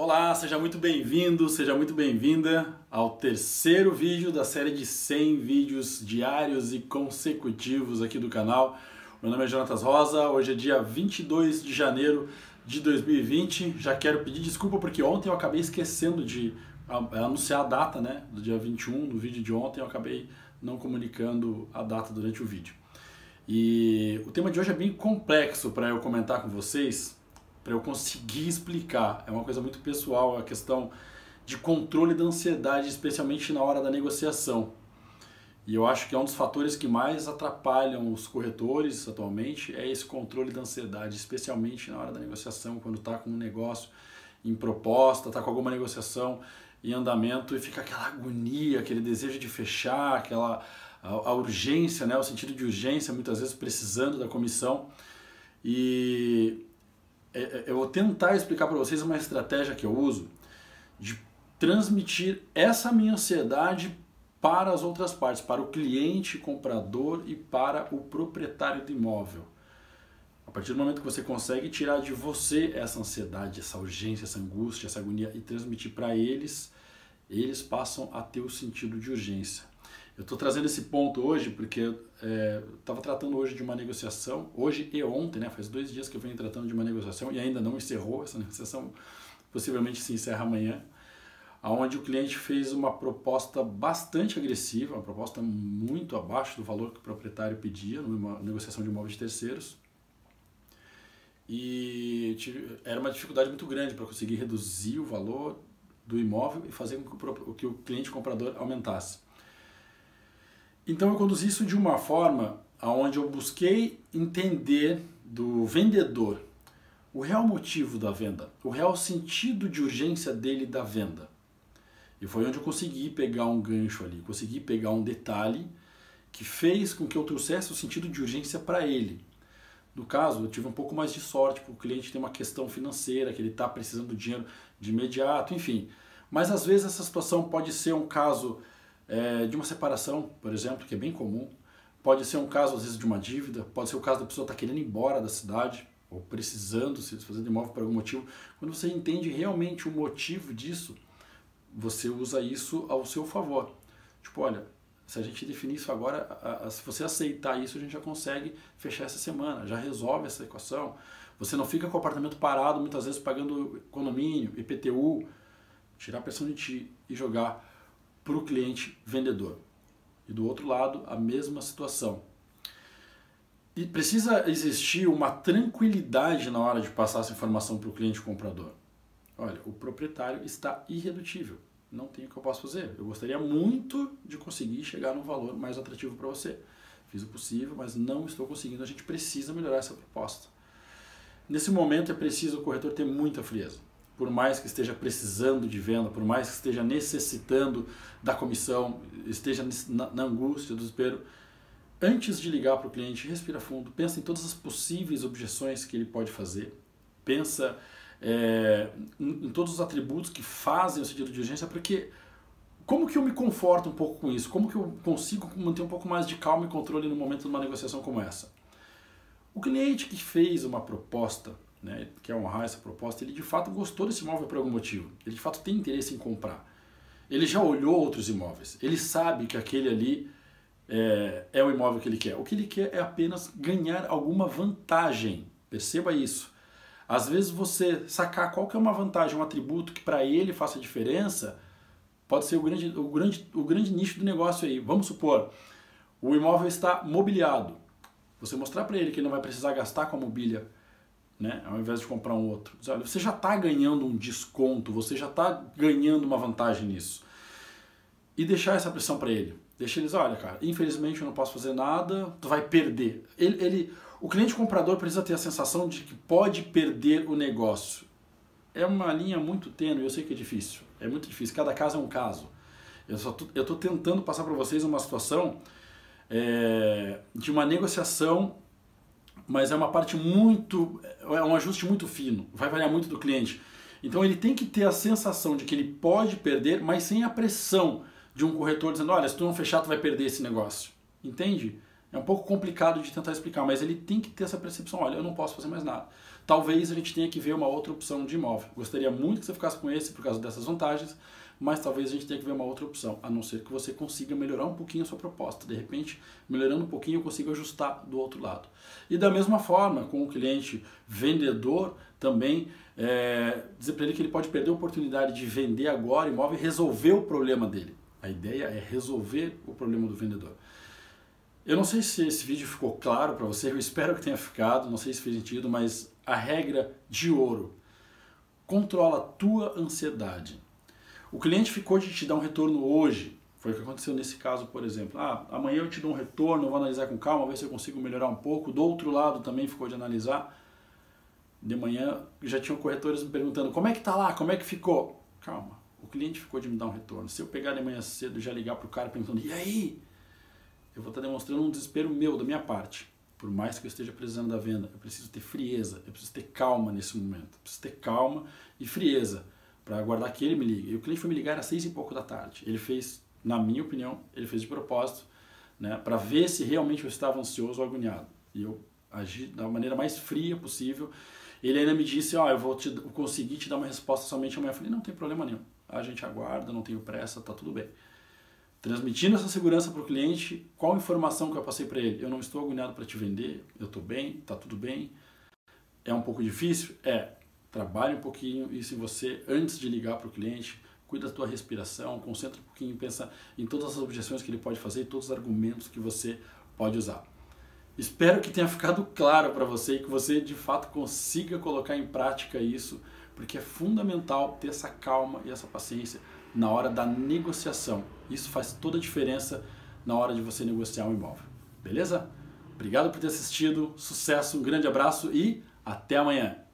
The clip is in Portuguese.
Olá, seja muito bem-vindo, seja muito bem-vinda ao terceiro vídeo da série de 100 vídeos diários e consecutivos aqui do canal. Meu nome é Jonatas Rosa, hoje é dia 22 de janeiro de 2020. Já quero pedir desculpa porque ontem eu acabei esquecendo de anunciar a data, né, do dia 21, no vídeo de ontem eu acabei não comunicando a data durante o vídeo. E o tema de hoje é bem complexo para eu comentar com vocês, para eu conseguir explicar. É uma coisa muito pessoal, a questão de controle da ansiedade, especialmente na hora da negociação. E eu acho que é um dos fatores que mais atrapalham os corretores atualmente é esse controle da ansiedade, especialmente na hora da negociação, quando está com um negócio em proposta, está com alguma negociação em andamento e fica aquela agonia, aquele desejo de fechar, aquela a, a urgência, né, o sentido de urgência, muitas vezes precisando da comissão. E eu vou tentar explicar para vocês uma estratégia que eu uso de transmitir essa minha ansiedade para as outras partes, para o cliente, comprador e para o proprietário do imóvel. A partir do momento que você consegue tirar de você essa ansiedade, essa urgência, essa angústia, essa agonia e transmitir para eles, eles passam a ter o sentido de urgência. Eu estou trazendo esse ponto hoje porque estava é, tratando hoje de uma negociação, hoje e ontem, né, faz dois dias que eu venho tratando de uma negociação e ainda não encerrou, essa negociação possivelmente se encerra amanhã, onde o cliente fez uma proposta bastante agressiva, uma proposta muito abaixo do valor que o proprietário pedia numa negociação de imóveis de terceiros. E era uma dificuldade muito grande para conseguir reduzir o valor do imóvel e fazer com que o cliente comprador aumentasse. Então eu conduzi isso de uma forma onde eu busquei entender do vendedor o real motivo da venda, o real sentido de urgência dele da venda. E foi onde eu consegui pegar um gancho ali, consegui pegar um detalhe que fez com que eu trouxesse o sentido de urgência para ele. No caso, eu tive um pouco mais de sorte, porque o cliente tem uma questão financeira, que ele está precisando de dinheiro de imediato, enfim. Mas às vezes essa situação pode ser um caso é, de uma separação, por exemplo, que é bem comum. Pode ser um caso, às vezes, de uma dívida, pode ser o caso da pessoa estar tá querendo ir embora da cidade, ou precisando se fazer de imóvel por algum motivo. Quando você entende realmente o motivo disso, você usa isso ao seu favor. Tipo, olha, se a gente definir isso agora, a, a, se você aceitar isso, a gente já consegue fechar essa semana, já resolve essa equação. Você não fica com o apartamento parado, muitas vezes pagando condomínio, IPTU, tirar a pressão de ti e jogar para o cliente vendedor. E do outro lado, a mesma situação. E precisa existir uma tranquilidade na hora de passar essa informação para o cliente comprador. Olha, o proprietário está irredutível. Não tem o que eu possa fazer. Eu gostaria muito de conseguir chegar num valor mais atrativo para você. Fiz o possível, mas não estou conseguindo. A gente precisa melhorar essa proposta. Nesse momento é preciso o corretor ter muita frieza por mais que esteja precisando de venda, por mais que esteja necessitando da comissão, esteja na, angústia, do desespero, antes de ligar para o cliente, respira fundo, pensa em todas as possíveis objeções que ele pode fazer, pensa é, em, em, todos os atributos que fazem o sentido de urgência, porque como que eu me conforto um pouco com isso? Como que eu consigo manter um pouco mais de calma e controle no momento de uma negociação como essa? O cliente que fez uma proposta né, quer honrar essa proposta, ele de fato gostou desse imóvel por algum motivo. Ele de fato tem interesse em comprar. Ele já olhou outros imóveis. Ele sabe que aquele ali é, é o imóvel que ele quer. O que ele quer é apenas ganhar alguma vantagem. Perceba isso. Às vezes você sacar qual que é uma vantagem, um atributo que para ele faça diferença, pode ser o grande, o, grande, o grande nicho do negócio aí. Vamos supor, o imóvel está mobiliado. Você mostrar para ele que ele não vai precisar gastar com a mobília né? ao invés de comprar um outro. Olha, você já está ganhando um desconto, você já está ganhando uma vantagem nisso. E deixar essa pressão para ele. Deixa eles, olha, cara, infelizmente eu não posso fazer nada, tu vai perder. Ele, ele, o cliente comprador precisa ter a sensação de que pode perder o negócio. É uma linha muito tênue, eu sei que é difícil. É muito difícil, cada caso é um caso. Eu estou tentando passar para vocês uma situação é, de uma negociação mas é uma parte muito, é um ajuste muito fino, vai variar muito do cliente. Então ele tem que ter a sensação de que ele pode perder, mas sem a pressão de um corretor dizendo, olha, se tu não fechar, tu vai perder esse negócio. Entende? É um pouco complicado de tentar explicar, mas ele tem que ter essa percepção, olha, eu não posso fazer mais nada. Talvez a gente tenha que ver uma outra opção de imóvel. Gostaria muito que você ficasse com esse por causa dessas vantagens, mas talvez a gente tenha que ver uma outra opção, a não ser que você consiga melhorar um pouquinho a sua proposta. De repente, melhorando um pouquinho, eu consigo ajustar do outro lado. E da mesma forma, com o cliente vendedor, também é, dizer para ele que ele pode perder a oportunidade de vender agora imóvel e resolver o problema dele. A ideia é resolver o problema do vendedor. Eu não sei se esse vídeo ficou claro para você, eu espero que tenha ficado, não sei se fez sentido, mas a regra de ouro. Controla a tua ansiedade. O cliente ficou de te dar um retorno hoje. Foi o que aconteceu nesse caso, por exemplo. Ah, amanhã eu te dou um retorno, vou analisar com calma, ver se eu consigo melhorar um pouco. Do outro lado também ficou de analisar. De manhã já tinham corretores me perguntando como é que tá lá, como é que ficou. Calma, o cliente ficou de me dar um retorno. Se eu pegar de manhã cedo e já ligar para o cara perguntando, e aí? Eu vou estar demonstrando um desespero meu, da minha parte. Por mais que eu esteja precisando da venda, eu preciso ter frieza, eu preciso ter calma nesse momento. Eu preciso ter calma e frieza para aguardar que ele me ligue. E o cliente foi me ligar às seis e pouco da tarde. Ele fez, na minha opinião, ele fez de propósito, né, para ver se realmente eu estava ansioso ou agoniado. E eu agi da maneira mais fria possível. Ele ainda me disse, ó, oh, eu vou te, conseguir te dar uma resposta somente amanhã. Eu falei, não tem problema nenhum. A gente aguarda, não tenho pressa, tá tudo bem. Transmitindo essa segurança para o cliente, qual informação que eu passei para ele? Eu não estou agoniado para te vender, eu estou bem, tá tudo bem. É um pouco difícil? É. Trabalhe um pouquinho isso em você antes de ligar para o cliente. Cuida da tua respiração, concentra um pouquinho, pensa em todas as objeções que ele pode fazer e todos os argumentos que você pode usar. Espero que tenha ficado claro para você e que você de fato consiga colocar em prática isso, porque é fundamental ter essa calma e essa paciência na hora da negociação. Isso faz toda a diferença na hora de você negociar um imóvel. Beleza? Obrigado por ter assistido, sucesso, um grande abraço e até amanhã!